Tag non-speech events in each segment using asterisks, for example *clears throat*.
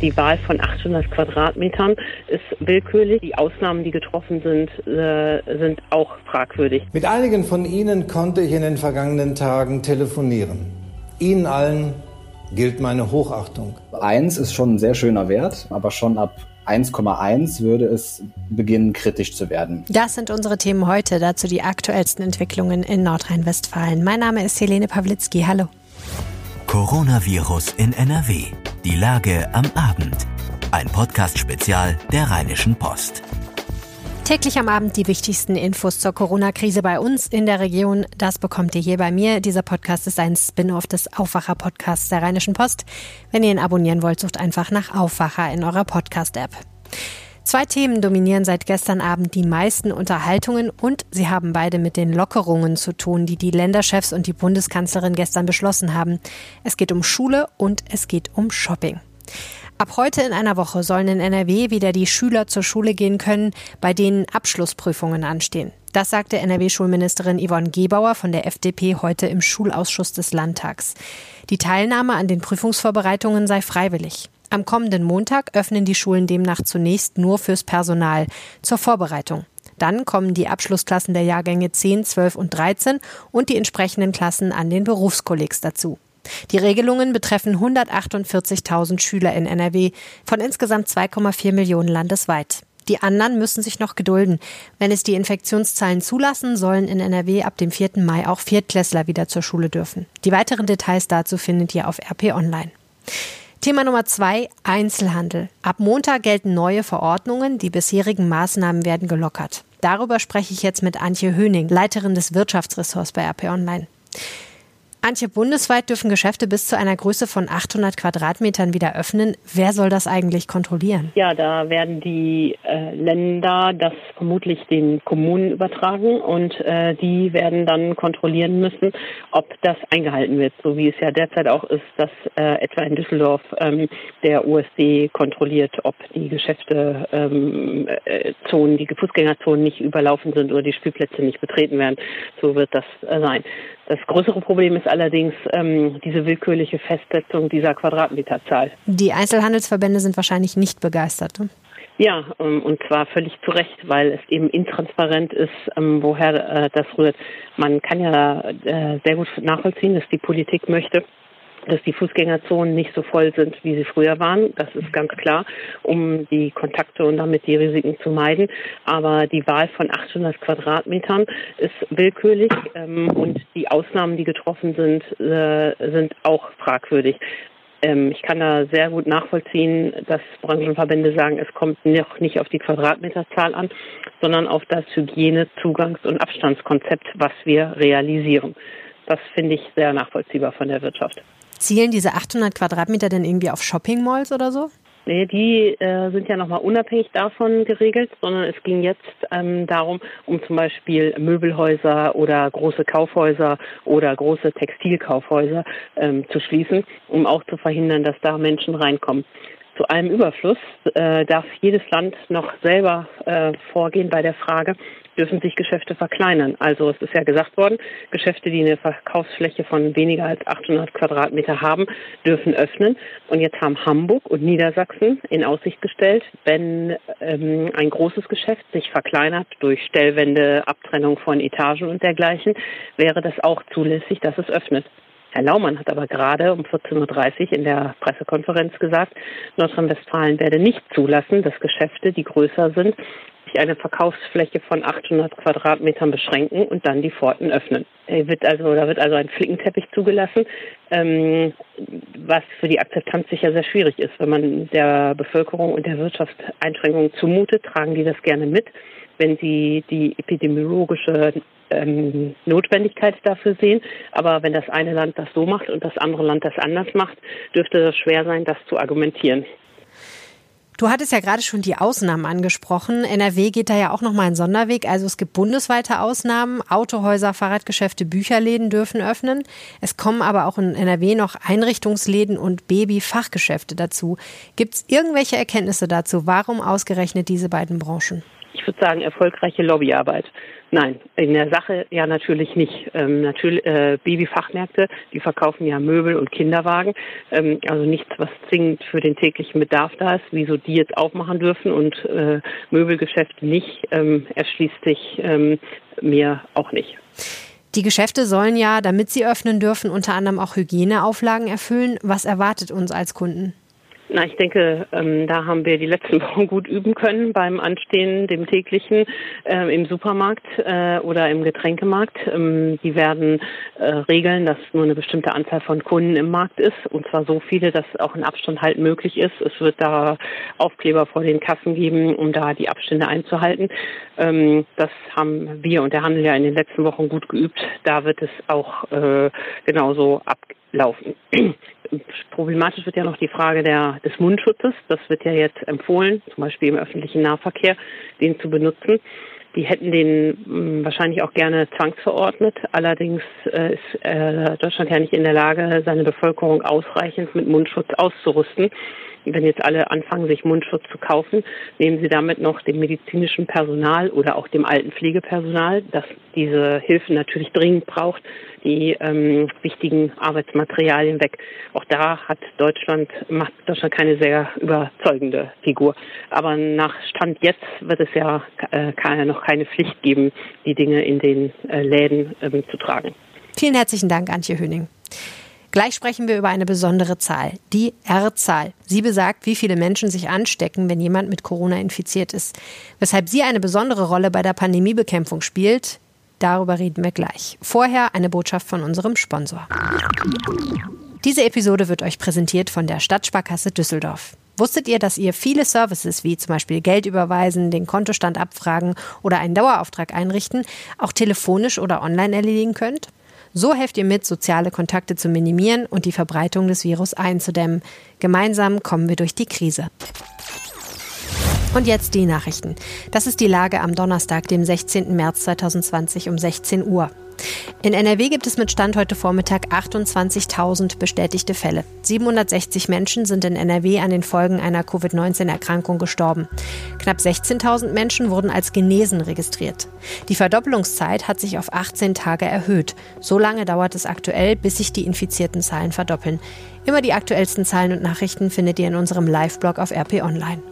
Die Wahl von 800 Quadratmetern ist willkürlich. Die Ausnahmen, die getroffen sind, äh, sind auch fragwürdig. Mit einigen von Ihnen konnte ich in den vergangenen Tagen telefonieren. Ihnen allen gilt meine Hochachtung. Eins ist schon ein sehr schöner Wert, aber schon ab 1,1 würde es beginnen, kritisch zu werden. Das sind unsere Themen heute, dazu die aktuellsten Entwicklungen in Nordrhein-Westfalen. Mein Name ist Helene Pawlitzki. Hallo. Coronavirus in NRW. Die Lage am Abend. Ein Podcast-Spezial der Rheinischen Post. Täglich am Abend die wichtigsten Infos zur Corona-Krise bei uns in der Region. Das bekommt ihr hier bei mir. Dieser Podcast ist ein Spin-off des Aufwacher-Podcasts der Rheinischen Post. Wenn ihr ihn abonnieren wollt, sucht einfach nach Aufwacher in eurer Podcast-App. Zwei Themen dominieren seit gestern Abend die meisten Unterhaltungen und sie haben beide mit den Lockerungen zu tun, die die Länderchefs und die Bundeskanzlerin gestern beschlossen haben. Es geht um Schule und es geht um Shopping. Ab heute in einer Woche sollen in NRW wieder die Schüler zur Schule gehen können, bei denen Abschlussprüfungen anstehen. Das sagte NRW-Schulministerin Yvonne Gebauer von der FDP heute im Schulausschuss des Landtags. Die Teilnahme an den Prüfungsvorbereitungen sei freiwillig. Am kommenden Montag öffnen die Schulen demnach zunächst nur fürs Personal zur Vorbereitung. Dann kommen die Abschlussklassen der Jahrgänge 10, 12 und 13 und die entsprechenden Klassen an den Berufskollegs dazu. Die Regelungen betreffen 148.000 Schüler in NRW von insgesamt 2,4 Millionen landesweit. Die anderen müssen sich noch gedulden. Wenn es die Infektionszahlen zulassen, sollen in NRW ab dem 4. Mai auch Viertklässler wieder zur Schule dürfen. Die weiteren Details dazu findet ihr auf RP Online. Thema Nummer zwei, Einzelhandel. Ab Montag gelten neue Verordnungen, die bisherigen Maßnahmen werden gelockert. Darüber spreche ich jetzt mit Antje Höning, Leiterin des Wirtschaftsressorts bei RP Online. Antje, bundesweit dürfen Geschäfte bis zu einer Größe von 800 Quadratmetern wieder öffnen. Wer soll das eigentlich kontrollieren? Ja, da werden die äh, Länder das vermutlich den Kommunen übertragen und äh, die werden dann kontrollieren müssen, ob das eingehalten wird, so wie es ja derzeit auch ist, dass äh, etwa in Düsseldorf ähm, der USD kontrolliert, ob die Geschäfte ähm, äh, Zonen, die Fußgängerzonen nicht überlaufen sind oder die Spielplätze nicht betreten werden. So wird das äh, sein. Das größere Problem ist allerdings ähm, diese willkürliche Festsetzung dieser Quadratmeterzahl. Die Einzelhandelsverbände sind wahrscheinlich nicht begeistert. Ne? Ja, ähm, und zwar völlig zu Recht, weil es eben intransparent ist, ähm, woher äh, das rührt. Man kann ja äh, sehr gut nachvollziehen, dass die Politik möchte, dass die Fußgängerzonen nicht so voll sind, wie sie früher waren. Das ist ganz klar, um die Kontakte und damit die Risiken zu meiden. Aber die Wahl von 800 Quadratmetern ist willkürlich ähm, und die Ausnahmen, die getroffen sind, äh, sind auch fragwürdig. Ähm, ich kann da sehr gut nachvollziehen, dass Branchenverbände sagen, es kommt noch nicht auf die Quadratmeterzahl an, sondern auf das Hygiene-, Zugangs- und Abstandskonzept, was wir realisieren. Das finde ich sehr nachvollziehbar von der Wirtschaft. Zielen diese 800 Quadratmeter denn irgendwie auf Shopping-Malls oder so? Nee, die äh, sind ja nochmal unabhängig davon geregelt, sondern es ging jetzt ähm, darum, um zum Beispiel Möbelhäuser oder große Kaufhäuser oder große Textilkaufhäuser ähm, zu schließen, um auch zu verhindern, dass da Menschen reinkommen. Zu allem Überfluss äh, darf jedes Land noch selber äh, vorgehen bei der Frage, dürfen sich Geschäfte verkleinern. Also es ist ja gesagt worden, Geschäfte, die eine Verkaufsfläche von weniger als 800 Quadratmeter haben, dürfen öffnen. Und jetzt haben Hamburg und Niedersachsen in Aussicht gestellt, wenn ähm, ein großes Geschäft sich verkleinert durch Stellwände, Abtrennung von Etagen und dergleichen, wäre das auch zulässig, dass es öffnet. Herr Laumann hat aber gerade um 14.30 Uhr in der Pressekonferenz gesagt, Nordrhein-Westfalen werde nicht zulassen, dass Geschäfte, die größer sind, sich eine Verkaufsfläche von 800 Quadratmetern beschränken und dann die Pforten öffnen. Wird also, da wird also ein Flickenteppich zugelassen, ähm, was für die Akzeptanz sicher sehr schwierig ist. Wenn man der Bevölkerung und der Wirtschaft Einschränkungen zumutet, tragen die das gerne mit. Wenn sie die epidemiologische ähm, Notwendigkeit dafür sehen. Aber wenn das eine Land das so macht und das andere Land das anders macht, dürfte es schwer sein, das zu argumentieren. Du hattest ja gerade schon die Ausnahmen angesprochen. NRW geht da ja auch nochmal einen Sonderweg. Also es gibt bundesweite Ausnahmen. Autohäuser, Fahrradgeschäfte, Bücherläden dürfen öffnen. Es kommen aber auch in NRW noch Einrichtungsläden und Babyfachgeschäfte dazu. Gibt es irgendwelche Erkenntnisse dazu? Warum ausgerechnet diese beiden Branchen? Ich würde sagen, erfolgreiche Lobbyarbeit. Nein, in der Sache ja natürlich nicht. Ähm, natürlich äh, Babyfachmärkte, die verkaufen ja Möbel und Kinderwagen, ähm, also nichts, was zwingend für den täglichen Bedarf da ist. Wieso die jetzt aufmachen dürfen und äh, Möbelgeschäfte nicht, ähm, erschließt sich ähm, mir auch nicht. Die Geschäfte sollen ja, damit sie öffnen dürfen, unter anderem auch Hygieneauflagen erfüllen. Was erwartet uns als Kunden? Na, ich denke, ähm, da haben wir die letzten *laughs* Wochen gut üben können beim Anstehen, dem täglichen äh, im Supermarkt äh, oder im Getränkemarkt. Ähm, die werden äh, regeln, dass nur eine bestimmte Anzahl von Kunden im Markt ist und zwar so viele, dass auch ein Abstand halt möglich ist. Es wird da Aufkleber vor den Kassen geben, um da die Abstände einzuhalten. Ähm, das haben wir und der Handel ja in den letzten Wochen gut geübt. Da wird es auch äh, genauso ablaufen. *clears throat* Problematisch wird ja noch die Frage der, des Mundschutzes. Das wird ja jetzt empfohlen, zum Beispiel im öffentlichen Nahverkehr, den zu benutzen. Die hätten den mh, hm, wahrscheinlich auch gerne zwangsverordnet. Allerdings äh, ist äh, Deutschland ja nicht in der Lage, seine Bevölkerung ausreichend mit Mundschutz auszurüsten wenn jetzt alle anfangen, sich Mundschutz zu kaufen, nehmen sie damit noch dem medizinischen Personal oder auch dem alten Pflegepersonal, das diese Hilfe natürlich dringend braucht, die ähm, wichtigen Arbeitsmaterialien weg. Auch da hat Deutschland, macht Deutschland keine sehr überzeugende Figur. Aber nach Stand jetzt wird es ja äh, keine, noch keine Pflicht geben, die Dinge in den äh, Läden ähm, zu tragen. Vielen herzlichen Dank, Antje Höning. Gleich sprechen wir über eine besondere Zahl, die R-Zahl. Sie besagt, wie viele Menschen sich anstecken, wenn jemand mit Corona infiziert ist. Weshalb sie eine besondere Rolle bei der Pandemiebekämpfung spielt, darüber reden wir gleich. Vorher eine Botschaft von unserem Sponsor. Diese Episode wird euch präsentiert von der Stadtsparkasse Düsseldorf. Wusstet ihr, dass ihr viele Services wie zum Beispiel Geld überweisen, den Kontostand abfragen oder einen Dauerauftrag einrichten, auch telefonisch oder online erledigen könnt? So helft ihr mit, soziale Kontakte zu minimieren und die Verbreitung des Virus einzudämmen. Gemeinsam kommen wir durch die Krise. Und jetzt die Nachrichten. Das ist die Lage am Donnerstag, dem 16. März 2020 um 16 Uhr. In NRW gibt es mit Stand heute Vormittag 28.000 bestätigte Fälle. 760 Menschen sind in NRW an den Folgen einer Covid-19-Erkrankung gestorben. Knapp 16.000 Menschen wurden als genesen registriert. Die Verdoppelungszeit hat sich auf 18 Tage erhöht. So lange dauert es aktuell, bis sich die infizierten Zahlen verdoppeln. Immer die aktuellsten Zahlen und Nachrichten findet ihr in unserem Live-Blog auf RP Online.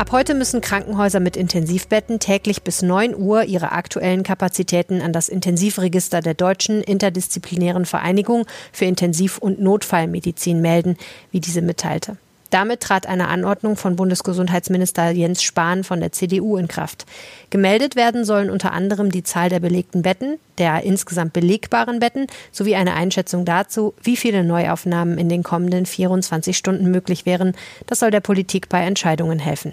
Ab heute müssen Krankenhäuser mit Intensivbetten täglich bis 9 Uhr ihre aktuellen Kapazitäten an das Intensivregister der Deutschen Interdisziplinären Vereinigung für Intensiv- und Notfallmedizin melden, wie diese mitteilte. Damit trat eine Anordnung von Bundesgesundheitsminister Jens Spahn von der CDU in Kraft. Gemeldet werden sollen unter anderem die Zahl der belegten Betten, der insgesamt belegbaren Betten sowie eine Einschätzung dazu, wie viele Neuaufnahmen in den kommenden 24 Stunden möglich wären. Das soll der Politik bei Entscheidungen helfen.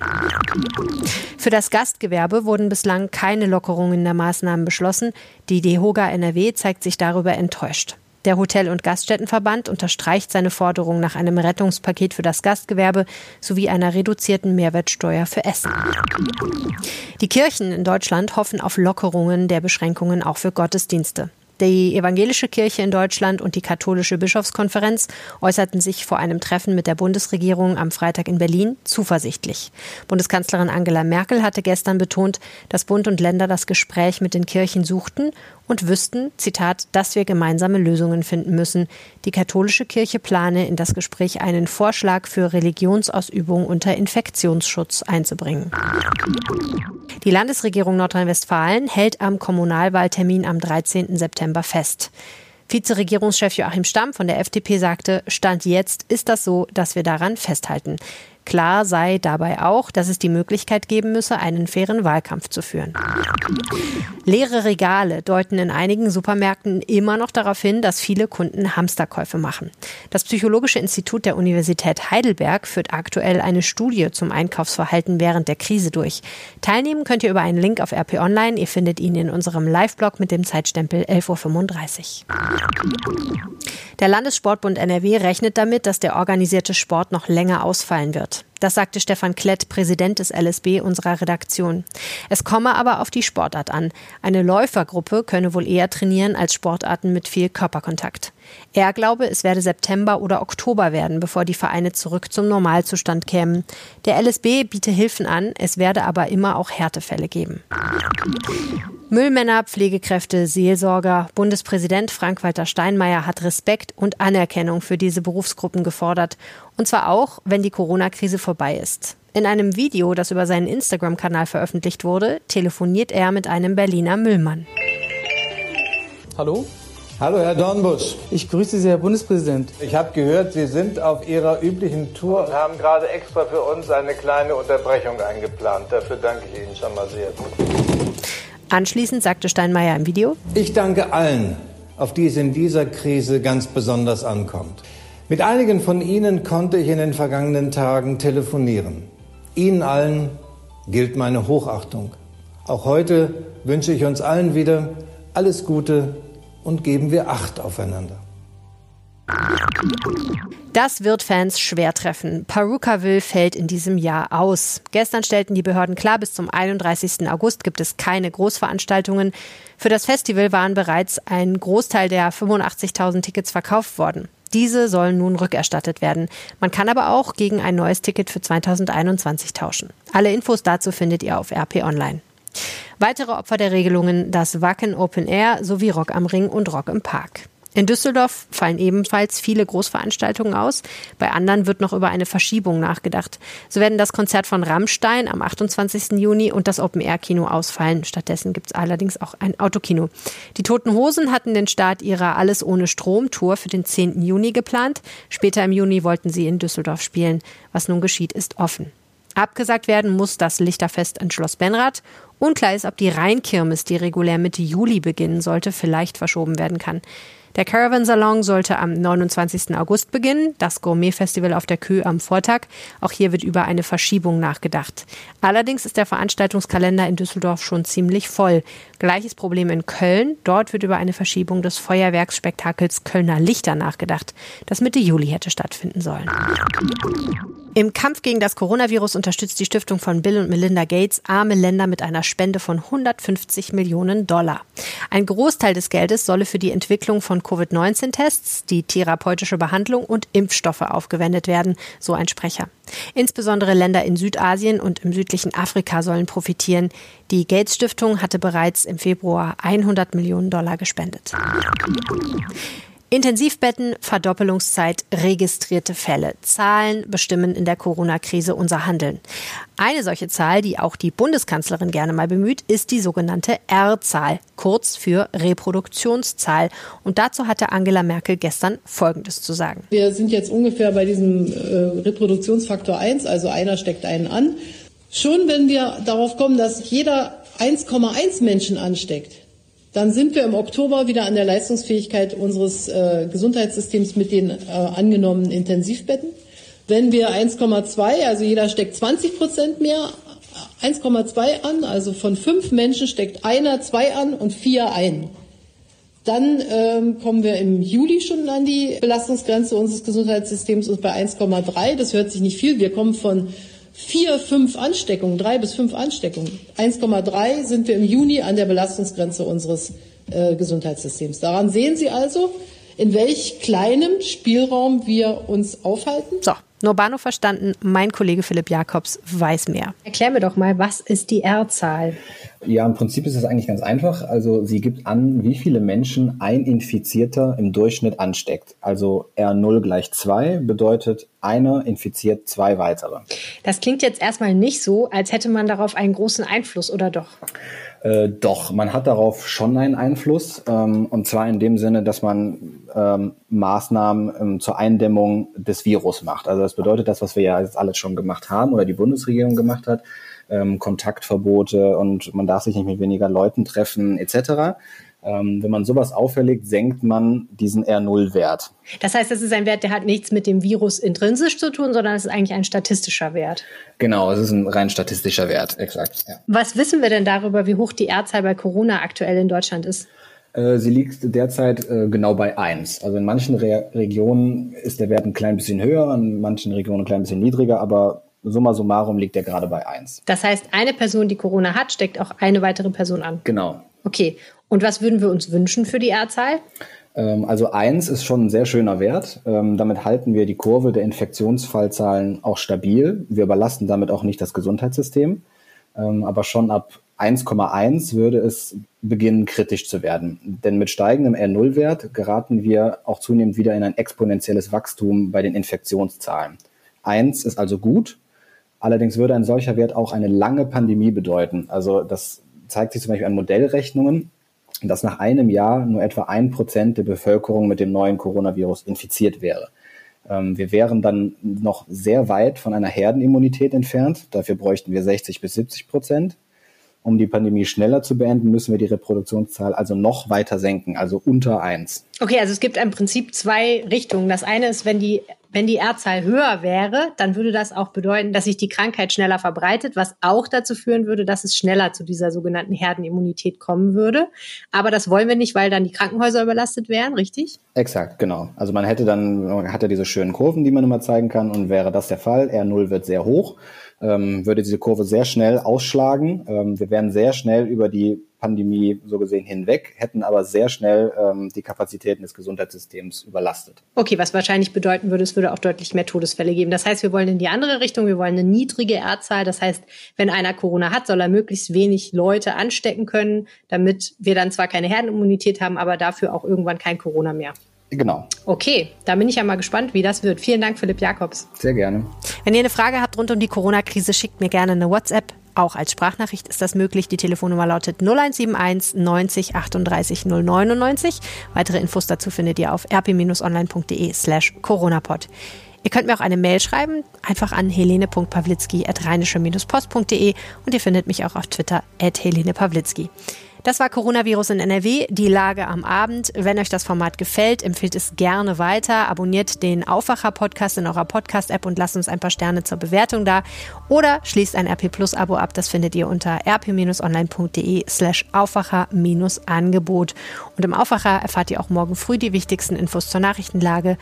Für das Gastgewerbe wurden bislang keine Lockerungen der Maßnahmen beschlossen. Die DEHOGA NRW zeigt sich darüber enttäuscht. Der Hotel- und Gaststättenverband unterstreicht seine Forderung nach einem Rettungspaket für das Gastgewerbe sowie einer reduzierten Mehrwertsteuer für Essen. Die Kirchen in Deutschland hoffen auf Lockerungen der Beschränkungen auch für Gottesdienste. Die evangelische Kirche in Deutschland und die katholische Bischofskonferenz äußerten sich vor einem Treffen mit der Bundesregierung am Freitag in Berlin zuversichtlich. Bundeskanzlerin Angela Merkel hatte gestern betont, dass Bund und Länder das Gespräch mit den Kirchen suchten und wüssten, Zitat, dass wir gemeinsame Lösungen finden müssen. Die katholische Kirche plane in das Gespräch einen Vorschlag für Religionsausübung unter Infektionsschutz einzubringen. Die Landesregierung Nordrhein-Westfalen hält am Kommunalwahltermin am 13. September fest. Vizeregierungschef Joachim Stamm von der FDP sagte, Stand jetzt ist das so, dass wir daran festhalten. Klar sei dabei auch, dass es die Möglichkeit geben müsse, einen fairen Wahlkampf zu führen. Leere Regale deuten in einigen Supermärkten immer noch darauf hin, dass viele Kunden Hamsterkäufe machen. Das Psychologische Institut der Universität Heidelberg führt aktuell eine Studie zum Einkaufsverhalten während der Krise durch. Teilnehmen könnt ihr über einen Link auf RP Online. Ihr findet ihn in unserem Live-Blog mit dem Zeitstempel 11.35 Uhr. Der Landessportbund NRW rechnet damit, dass der organisierte Sport noch länger ausfallen wird. Das sagte Stefan Klett, Präsident des LSB unserer Redaktion. Es komme aber auf die Sportart an. Eine Läufergruppe könne wohl eher trainieren als Sportarten mit viel Körperkontakt. Er glaube, es werde September oder Oktober werden, bevor die Vereine zurück zum Normalzustand kämen. Der LSB biete Hilfen an, es werde aber immer auch Härtefälle geben. Müllmänner, Pflegekräfte, Seelsorger, Bundespräsident Frank-Walter Steinmeier hat Respekt und Anerkennung für diese Berufsgruppen gefordert. Und zwar auch, wenn die Corona-Krise vorbei ist. In einem Video, das über seinen Instagram-Kanal veröffentlicht wurde, telefoniert er mit einem Berliner Müllmann. Hallo? Hallo, Herr Dornbusch. Ich grüße Sie, Herr Bundespräsident. Ich habe gehört, Sie sind auf Ihrer üblichen Tour und haben gerade extra für uns eine kleine Unterbrechung eingeplant. Dafür danke ich Ihnen schon mal sehr. Anschließend sagte Steinmeier im Video, Ich danke allen, auf die es in dieser Krise ganz besonders ankommt. Mit einigen von Ihnen konnte ich in den vergangenen Tagen telefonieren. Ihnen allen gilt meine Hochachtung. Auch heute wünsche ich uns allen wieder alles Gute und geben wir Acht aufeinander. Das wird Fans schwer treffen. Perukaville fällt in diesem Jahr aus. Gestern stellten die Behörden klar, bis zum 31. August gibt es keine Großveranstaltungen. Für das Festival waren bereits ein Großteil der 85.000 Tickets verkauft worden. Diese sollen nun rückerstattet werden. Man kann aber auch gegen ein neues Ticket für 2021 tauschen. Alle Infos dazu findet ihr auf RP Online. Weitere Opfer der Regelungen das Wacken Open Air sowie Rock am Ring und Rock im Park. In Düsseldorf fallen ebenfalls viele Großveranstaltungen aus. Bei anderen wird noch über eine Verschiebung nachgedacht. So werden das Konzert von Rammstein am 28. Juni und das Open-Air-Kino ausfallen. Stattdessen gibt es allerdings auch ein Autokino. Die Toten Hosen hatten den Start ihrer Alles ohne Strom-Tour für den 10. Juni geplant. Später im Juni wollten sie in Düsseldorf spielen. Was nun geschieht, ist offen. Abgesagt werden muss das Lichterfest in Schloss Benrath. Unklar ist, ob die Rheinkirmes, die regulär Mitte Juli beginnen sollte, vielleicht verschoben werden kann. Der Caravan Salon sollte am 29. August beginnen, das Gourmet-Festival auf der Kö am Vortag. Auch hier wird über eine Verschiebung nachgedacht. Allerdings ist der Veranstaltungskalender in Düsseldorf schon ziemlich voll. Gleiches Problem in Köln. Dort wird über eine Verschiebung des Feuerwerksspektakels Kölner Lichter nachgedacht, das Mitte Juli hätte stattfinden sollen. Im Kampf gegen das Coronavirus unterstützt die Stiftung von Bill und Melinda Gates arme Länder mit einer Spende von 150 Millionen Dollar. Ein Großteil des Geldes solle für die Entwicklung von Covid-19-Tests, die therapeutische Behandlung und Impfstoffe aufgewendet werden, so ein Sprecher. Insbesondere Länder in Südasien und im südlichen Afrika sollen profitieren. Die Gates Stiftung hatte bereits im Februar 100 Millionen Dollar gespendet. Intensivbetten, Verdoppelungszeit, registrierte Fälle. Zahlen bestimmen in der Corona-Krise unser Handeln. Eine solche Zahl, die auch die Bundeskanzlerin gerne mal bemüht, ist die sogenannte R-Zahl, kurz für Reproduktionszahl. Und dazu hatte Angela Merkel gestern Folgendes zu sagen. Wir sind jetzt ungefähr bei diesem äh, Reproduktionsfaktor 1, also einer steckt einen an. Schon wenn wir darauf kommen, dass jeder 1,1 Menschen ansteckt, dann sind wir im Oktober wieder an der Leistungsfähigkeit unseres äh, Gesundheitssystems mit den äh, angenommenen Intensivbetten. Wenn wir 1,2, also jeder steckt 20 Prozent mehr, 1,2 an, also von fünf Menschen steckt einer zwei an und vier ein. Dann ähm, kommen wir im Juli schon an die Belastungsgrenze unseres Gesundheitssystems und bei 1,3. Das hört sich nicht viel. Wir kommen von vier, fünf Ansteckungen, drei bis fünf Ansteckungen. 1,3 sind wir im Juni an der Belastungsgrenze unseres äh, Gesundheitssystems. Daran sehen Sie also, in welch kleinem Spielraum wir uns aufhalten. So, nur Bahnhof verstanden. Mein Kollege Philipp Jakobs weiß mehr. Erklär mir doch mal, was ist die R-Zahl? Ja, im Prinzip ist es eigentlich ganz einfach. Also sie gibt an, wie viele Menschen ein Infizierter im Durchschnitt ansteckt. Also R0 gleich 2 bedeutet, einer infiziert zwei weitere. Das klingt jetzt erstmal nicht so, als hätte man darauf einen großen Einfluss, oder doch? Äh, doch, man hat darauf schon einen Einfluss. Ähm, und zwar in dem Sinne, dass man ähm, Maßnahmen ähm, zur Eindämmung des Virus macht. Also das bedeutet das, was wir ja jetzt alles schon gemacht haben oder die Bundesregierung gemacht hat ähm, Kontaktverbote und man darf sich nicht mit weniger Leuten treffen etc. Ähm, wenn man sowas auferlegt, senkt man diesen R0-Wert. Das heißt, das ist ein Wert, der hat nichts mit dem Virus intrinsisch zu tun, sondern es ist eigentlich ein statistischer Wert. Genau, es ist ein rein statistischer Wert, exakt. Ja. Was wissen wir denn darüber, wie hoch die R-Zahl bei Corona aktuell in Deutschland ist? Äh, sie liegt derzeit äh, genau bei eins. Also in manchen Re Regionen ist der Wert ein klein bisschen höher, in manchen Regionen ein klein bisschen niedriger, aber summa summarum liegt er gerade bei 1. Das heißt, eine Person, die Corona hat, steckt auch eine weitere Person an. Genau. Okay. Und was würden wir uns wünschen für die R-Zahl? Ähm, also 1 ist schon ein sehr schöner Wert. Ähm, damit halten wir die Kurve der Infektionsfallzahlen auch stabil. Wir überlasten damit auch nicht das Gesundheitssystem. Ähm, aber schon ab 1,1 würde es beginnen, kritisch zu werden. Denn mit steigendem R0-Wert geraten wir auch zunehmend wieder in ein exponentielles Wachstum bei den Infektionszahlen. 1 ist also gut. Allerdings würde ein solcher Wert auch eine lange Pandemie bedeuten. Also das zeigt sich zum Beispiel an Modellrechnungen, dass nach einem Jahr nur etwa ein Prozent der Bevölkerung mit dem neuen Coronavirus infiziert wäre. Ähm, wir wären dann noch sehr weit von einer Herdenimmunität entfernt. Dafür bräuchten wir 60 bis 70 Prozent. Um die Pandemie schneller zu beenden, müssen wir die Reproduktionszahl also noch weiter senken, also unter eins. Okay, also es gibt im Prinzip zwei Richtungen. Das eine ist, wenn die, wenn die R-Zahl höher wäre, dann würde das auch bedeuten, dass sich die Krankheit schneller verbreitet, was auch dazu führen würde, dass es schneller zu dieser sogenannten Herdenimmunität kommen würde. Aber das wollen wir nicht, weil dann die Krankenhäuser überlastet wären, richtig? Exakt, genau. Also man hätte dann, man hat ja diese schönen Kurven, die man immer zeigen kann und wäre das der Fall, R0 wird sehr hoch ähm, würde diese Kurve sehr schnell ausschlagen. Ähm, wir wären sehr schnell über die Pandemie so gesehen hinweg, hätten aber sehr schnell ähm, die Kapazitäten des Gesundheitssystems überlastet. Okay, was wahrscheinlich bedeuten würde, es würde auch deutlich mehr Todesfälle geben. Das heißt, wir wollen in die andere Richtung, wir wollen eine niedrige R-Zahl. Das heißt, wenn einer Corona hat, soll er möglichst wenig Leute anstecken können, damit wir dann zwar keine Herdenimmunität haben, aber dafür auch irgendwann kein Corona mehr. Genau. Okay, da bin ich ja mal gespannt, wie das wird. Vielen Dank, Philipp Jakobs. Sehr gerne. Wenn ihr eine Frage habt rund um die Corona-Krise, schickt mir gerne eine WhatsApp. Auch als Sprachnachricht ist das möglich. Die Telefonnummer lautet 0171 90 38 099. Weitere Infos dazu findet ihr auf rp-online.de slash coronapod. Ihr könnt mir auch eine Mail schreiben, einfach an helene.pawlitzki.rheinische-post.de und ihr findet mich auch auf Twitter at Helene. Das war Coronavirus in NRW, die Lage am Abend. Wenn euch das Format gefällt, empfiehlt es gerne weiter. Abonniert den Aufwacher-Podcast in eurer Podcast-App und lasst uns ein paar Sterne zur Bewertung da. Oder schließt ein RP Plus-Abo ab. Das findet ihr unter rp-online.de slash Aufwacher-Angebot. Und im Aufwacher erfahrt ihr auch morgen früh die wichtigsten Infos zur Nachrichtenlage.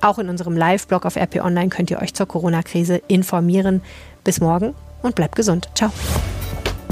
Auch in unserem Live-Blog auf RP Online könnt ihr euch zur Corona-Krise informieren. Bis morgen und bleibt gesund. Ciao.